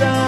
爱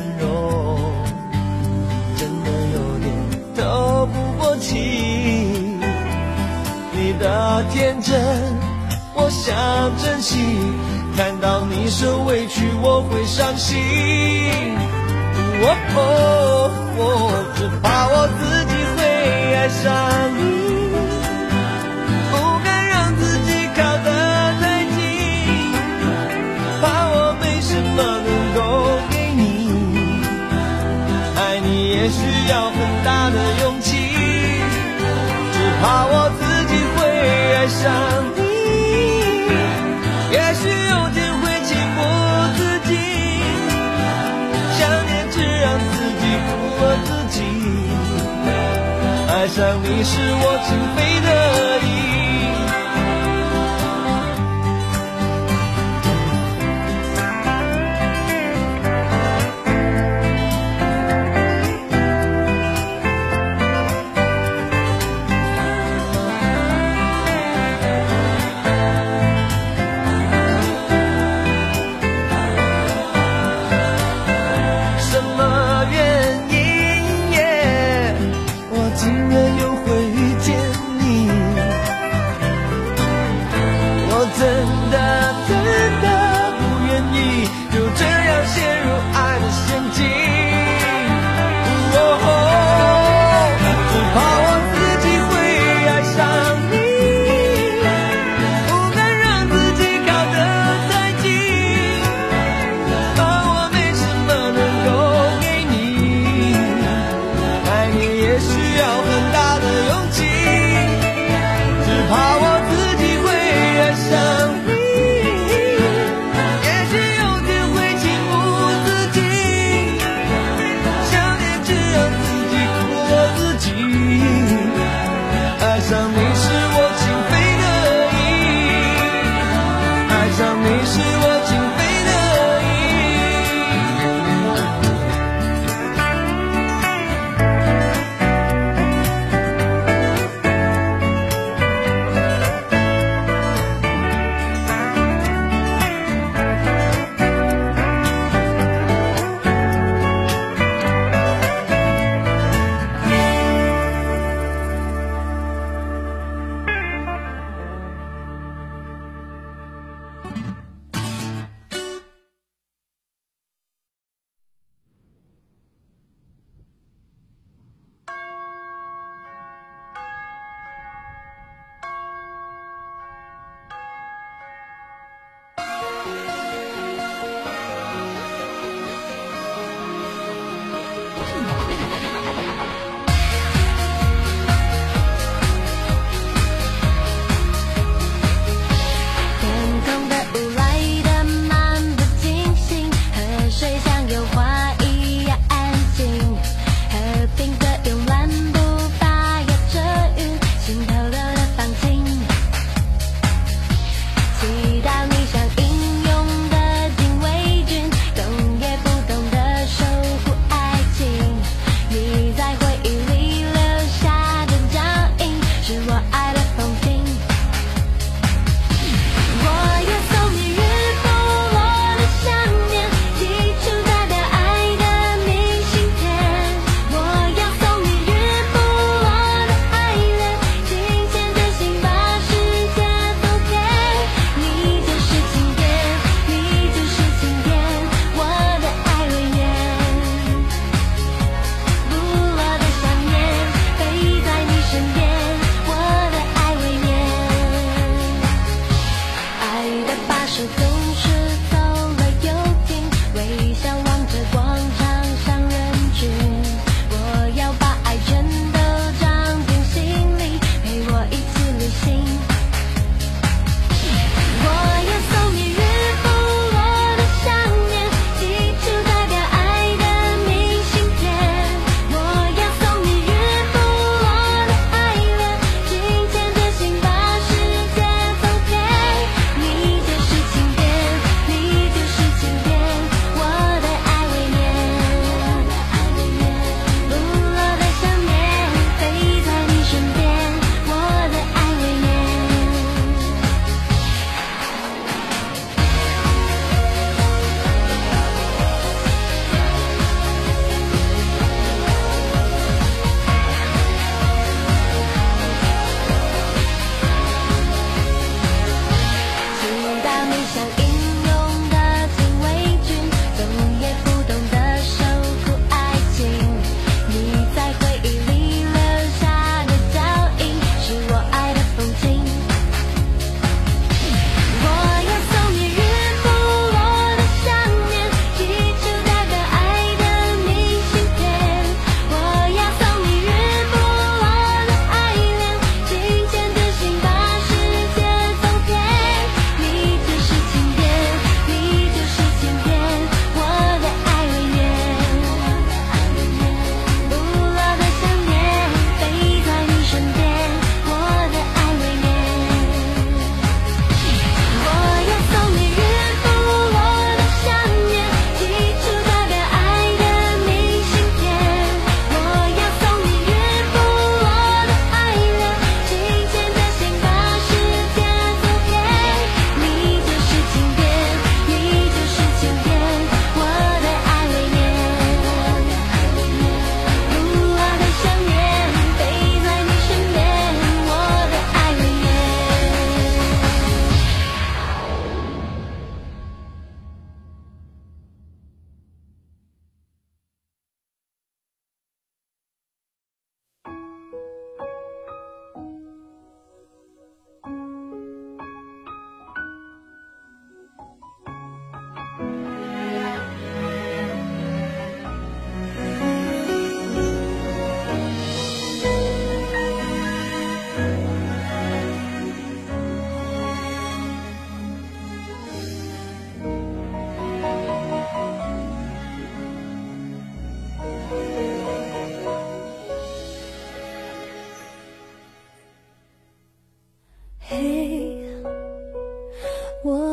情。你的天真，我想珍惜。看到你受委屈，我会伤心。哦哦哦，只怕我自己会爱上你。上你是我情非得